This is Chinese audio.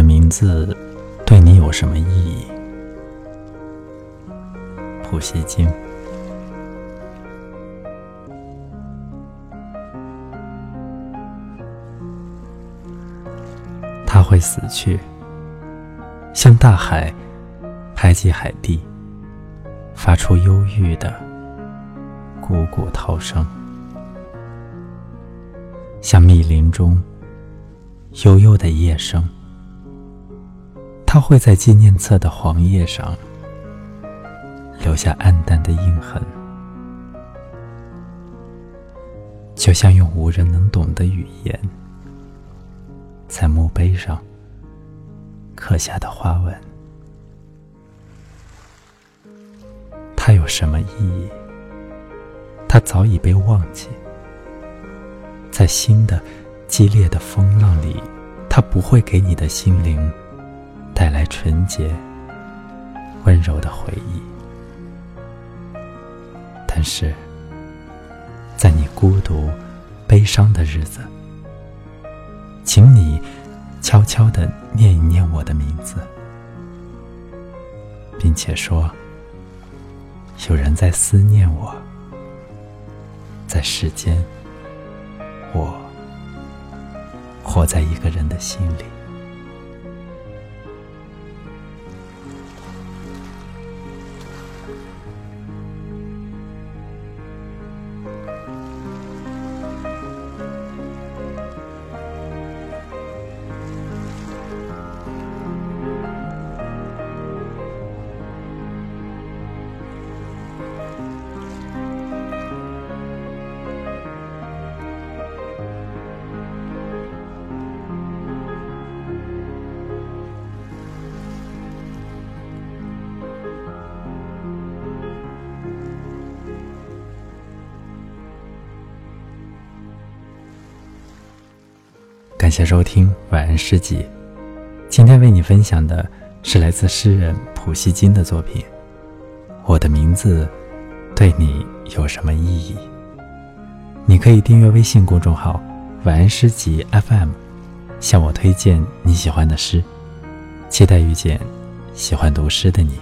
的名字对你有什么意义？普希金。他会死去，像大海拍击海地，发出忧郁的汩汩涛声；像密林中悠悠的夜声。他会在纪念册的黄页上留下暗淡的印痕，就像用无人能懂的语言。在墓碑上刻下的花纹，它有什么意义？它早已被忘记。在新的激烈的风浪里，它不会给你的心灵带来纯洁温柔的回忆。但是，在你孤独悲伤的日子，请你悄悄的念一念我的名字，并且说：“有人在思念我，在世间，我活在一个人的心里。”感谢收听晚安诗集。今天为你分享的是来自诗人普希金的作品。我的名字对你有什么意义？你可以订阅微信公众号“晚安诗集 FM”，向我推荐你喜欢的诗。期待遇见喜欢读诗的你。